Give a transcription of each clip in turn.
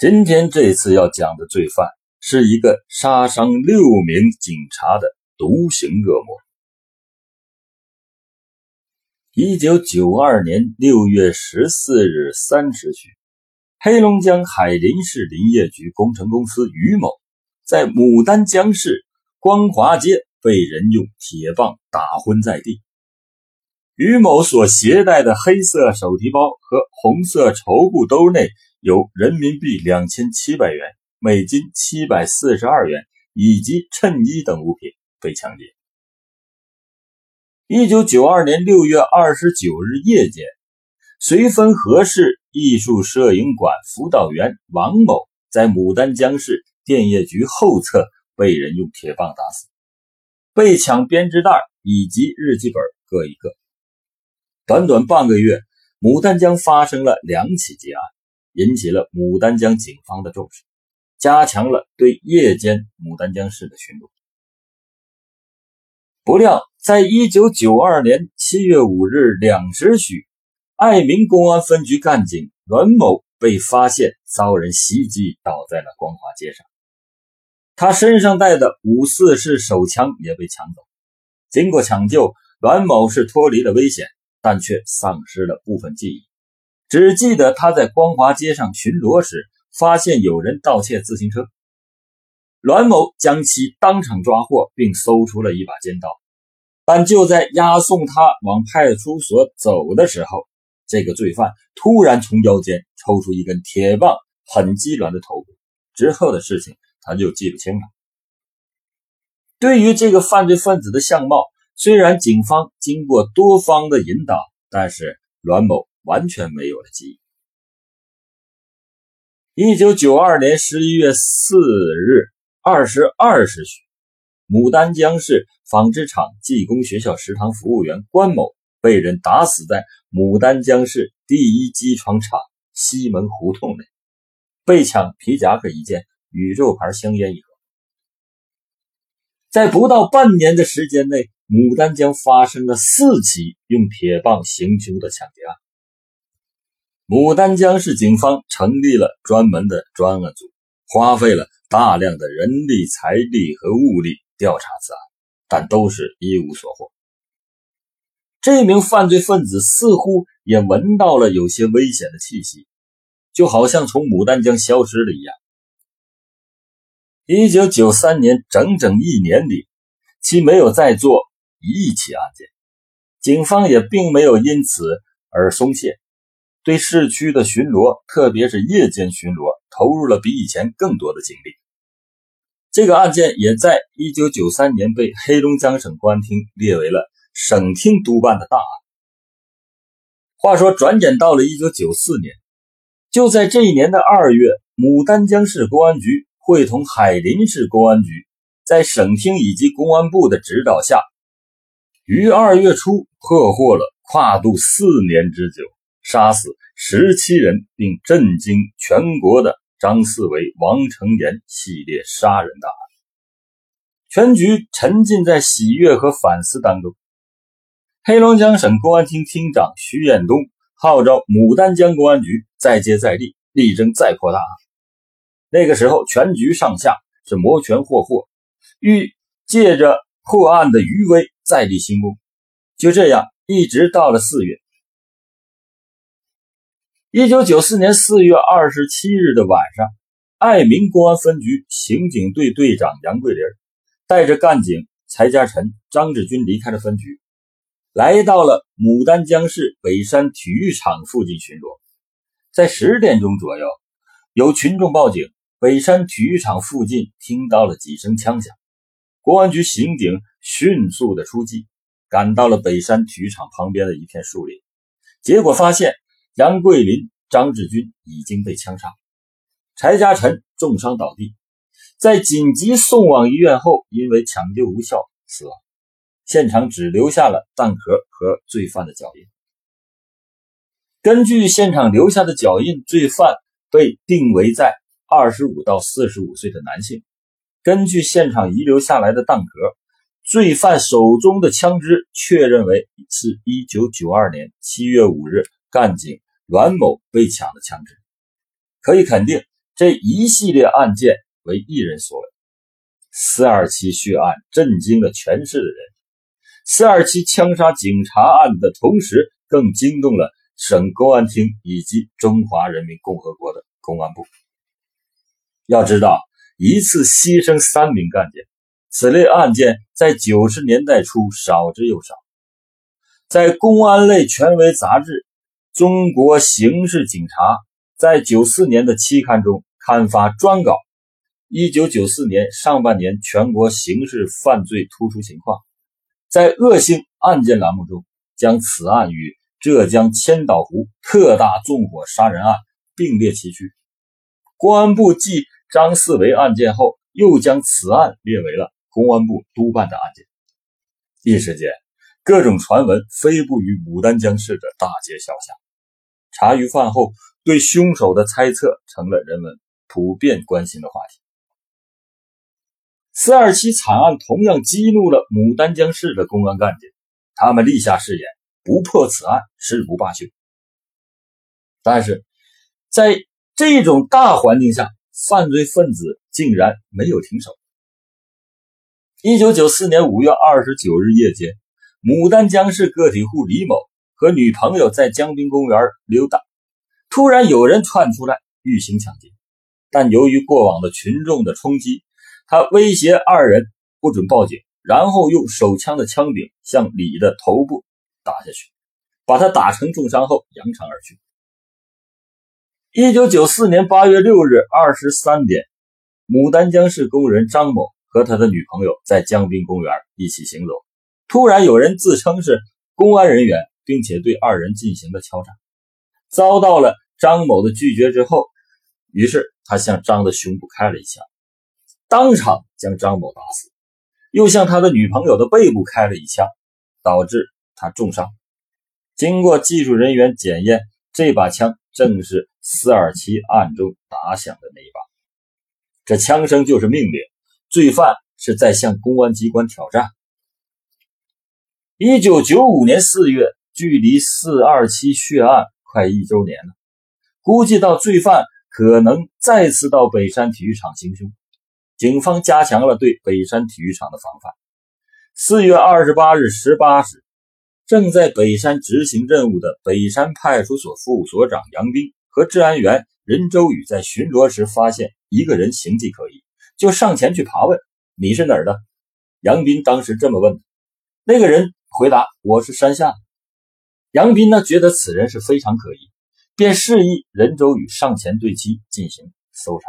今天这次要讲的罪犯是一个杀伤六名警察的独行恶魔。一九九二年六月十四日三时许，黑龙江海林市林业局工程公司于某在牡丹江市光华街被人用铁棒打昏在地。于某所携带的黑色手提包和红色绸布兜内。有人民币两千七百元、美金七百四十二元以及衬衣等物品被抢劫。一九九二年六月二十九日夜间，绥芬河市艺术摄影馆辅导员王某在牡丹江市电业局后侧被人用铁棒打死，被抢编织袋以及日记本各一个。短短半个月，牡丹江发生了两起劫案。引起了牡丹江警方的重视，加强了对夜间牡丹江市的巡逻。不料，在一九九二年七月五日两时许，爱民公安分局干警阮某被发现遭人袭击，倒在了光华街上。他身上带的五四式手枪也被抢走。经过抢救，阮某是脱离了危险，但却丧失了部分记忆。只记得他在光华街上巡逻时，发现有人盗窃自行车。栾某将其当场抓获，并搜出了一把尖刀。但就在押送他往派出所走的时候，这个罪犯突然从腰间抽出一根铁棒，很击阮的头部。之后的事情他就记不清了。对于这个犯罪分子的相貌，虽然警方经过多方的引导，但是栾某。完全没有了记忆。一九九二年十一月四日二十二时许，牡丹江市纺织厂技工学校食堂服务员关某被人打死在牡丹江市第一机床厂西门胡同内，被抢皮夹克一件，宇宙牌香烟一盒。在不到半年的时间内，牡丹江发生了四起用铁棒行凶的抢劫案。牡丹江市警方成立了专门的专案组，花费了大量的人力、财力和物力调查此案，但都是一无所获。这名犯罪分子似乎也闻到了有些危险的气息，就好像从牡丹江消失了一样。一九九三年整整一年里，其没有再做一起案件，警方也并没有因此而松懈。对市区的巡逻，特别是夜间巡逻，投入了比以前更多的精力。这个案件也在1993年被黑龙江省公安厅列为了省厅督办的大案。话说，转眼到了1994年，就在这一年的二月，牡丹江市公安局会同海林市公安局，在省厅以及公安部的指导下，于二月初破获了跨度四年之久。杀死十七人并震惊全国的张四维、王成岩系列杀人大案，全局沉浸在喜悦和反思当中。黑龙江省公安厅厅长徐彦东号召牡丹江公安局再接再厉，力争再破大案。那个时候，全局上下是摩拳霍霍，欲借着破案的余威再立新功。就这样，一直到了四月。一九九四年四月二十七日的晚上，爱民公安分局刑警队队长杨桂林带着干警柴家臣、张志军离开了分局，来到了牡丹江市北山体育场附近巡逻。在十点钟左右，有群众报警，北山体育场附近听到了几声枪响。公安局刑警迅速的出击，赶到了北山体育场旁边的一片树林，结果发现。杨桂林、张志军已经被枪杀，柴家臣重伤倒地，在紧急送往医院后，因为抢救无效死亡。现场只留下了弹壳和罪犯的脚印。根据现场留下的脚印，罪犯被定为在二十五到四十五岁的男性。根据现场遗留下来的弹壳，罪犯手中的枪支确认为是一九九二年七月五日。干警阮某被抢的枪支，可以肯定，这一系列案件为一人所为。四二七血案震惊了全市的人，四二七枪杀警察案的同时，更惊动了省公安厅以及中华人民共和国的公安部。要知道，一次牺牲三名干警，此类案件在九十年代初少之又少。在公安类权威杂志《中国刑事警察》在九四年的期刊中刊发专稿。一九九四年上半年全国刑事犯罪突出情况，在恶性案件栏目中，将此案与浙江千岛湖特大纵火杀人案并列齐驱。公安部继张四维案件后，又将此案列为了公安部督办的案件。一时间，各种传闻飞布于牡丹江市的大街小巷。茶余饭后，对凶手的猜测成了人们普遍关心的话题。四二七惨案同样激怒了牡丹江市的公安干警，他们立下誓言，不破此案誓不罢休。但是，在这种大环境下，犯罪分子竟然没有停手。一九九四年五月二十九日夜间，牡丹江市个体户李某和女朋友在江滨公园溜达，突然有人窜出来欲行抢劫，但由于过往的群众的冲击。他威胁二人不准报警，然后用手枪的枪柄向李的头部打下去，把他打成重伤后扬长而去。一九九四年八月六日二十三点，牡丹江市工人张某和他的女朋友在江滨公园一起行走，突然有人自称是公安人员，并且对二人进行了敲诈，遭到了张某的拒绝之后，于是他向张的胸部开了一枪。当场将张某打死，又向他的女朋友的背部开了一枪，导致他重伤。经过技术人员检验，这把枪正是四二七案中打响的那一把。这枪声就是命令，罪犯是在向公安机关挑战。一九九五年四月，距离四二七血案快一周年了，估计到罪犯可能再次到北山体育场行凶。警方加强了对北山体育场的防范。四月二十八日十八时，正在北山执行任务的北山派出所副所长杨斌和治安员任周宇在巡逻时发现一个人形迹可疑，就上前去爬问：“你是哪儿的？”杨斌当时这么问的那个人回答：“我是山下。”杨斌呢觉得此人是非常可疑，便示意任周宇上前对其进行搜查。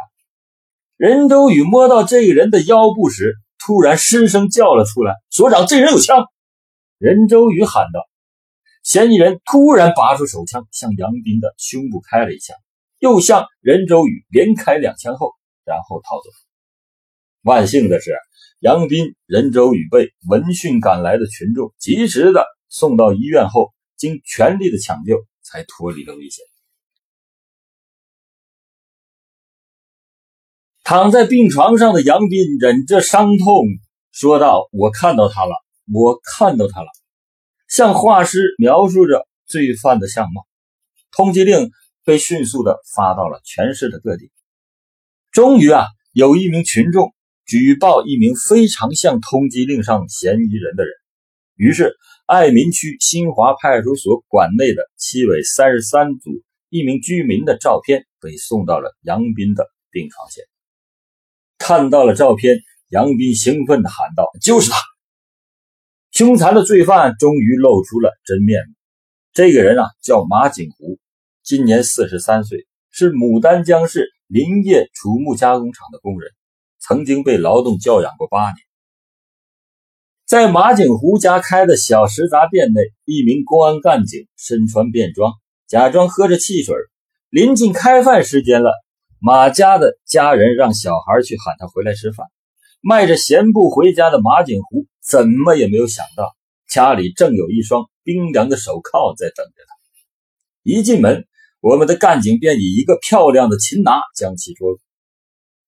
任周宇摸到这个人的腰部时，突然失声叫了出来：“所长，这人有枪！”任周宇喊道。嫌疑人突然拔出手枪，向杨斌的胸部开了一枪，又向任周宇连开两枪后，然后逃走。万幸的是，杨斌、任周宇被闻讯赶来的群众及时的送到医院后，经全力的抢救，才脱离了危险。躺在病床上的杨斌忍着伤痛说道：“我看到他了，我看到他了。”向画师描述着罪犯的相貌。通缉令被迅速的发到了全市的各地。终于啊，有一名群众举报一名非常像通缉令上嫌疑人的人。于是，爱民区新华派出所管内的七委三十三组一名居民的照片被送到了杨斌的病床前。看到了照片，杨斌兴奋地喊道：“就是他！”凶残的罪犯终于露出了真面目。这个人啊，叫马景湖，今年四十三岁，是牡丹江市林业土木加工厂的工人，曾经被劳动教养过八年。在马景湖家开的小食杂店内，一名公安干警身穿便装，假装喝着汽水。临近开饭时间了。马家的家人让小孩去喊他回来吃饭。迈着闲步回家的马景湖怎么也没有想到，家里正有一双冰凉的手铐在等着他。一进门，我们的干警便以一个漂亮的擒拿将其捉住。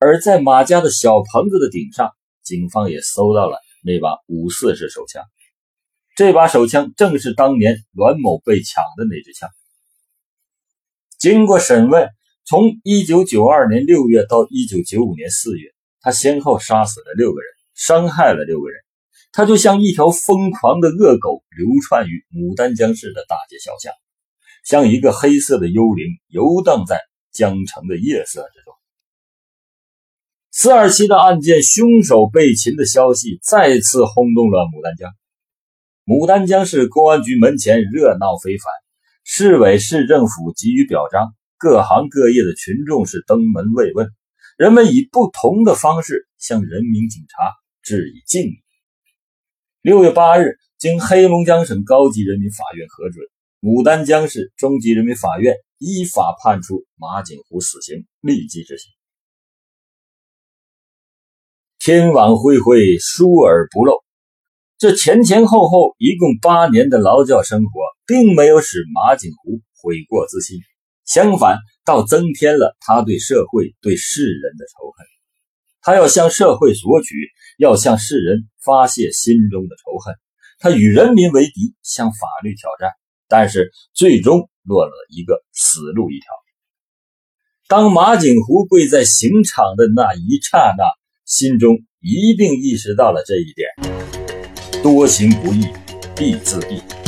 而在马家的小棚子的顶上，警方也搜到了那把五四式手枪。这把手枪正是当年栾某被抢的那支枪。经过审问。从1992年6月到1995年4月，他先后杀死了六个人，伤害了六个人。他就像一条疯狂的恶狗，流窜于牡丹江市的大街小巷，像一个黑色的幽灵，游荡在江城的夜色之中。四二七的案件，凶手被擒的消息再次轰动了牡丹江。牡丹江市公安局门前热闹非凡，市委市政府给予表彰，各行各业的群众是登门慰问，人们以不同的方式向人民警察致以敬意。六月八日，经黑龙江省高级人民法院核准，牡丹江市中级人民法院依法判处马景湖死刑，立即执行。天网恢恢，疏而不漏。这前前后后一共八年的劳教生活，并没有使马景湖悔过自新，相反，倒增添了他对社会、对世人的仇恨。他要向社会索取，要向世人发泄心中的仇恨。他与人民为敌，向法律挑战，但是最终落了一个死路一条。当马景湖跪在刑场的那一刹那，心中一定意识到了这一点：多行不义必自毙。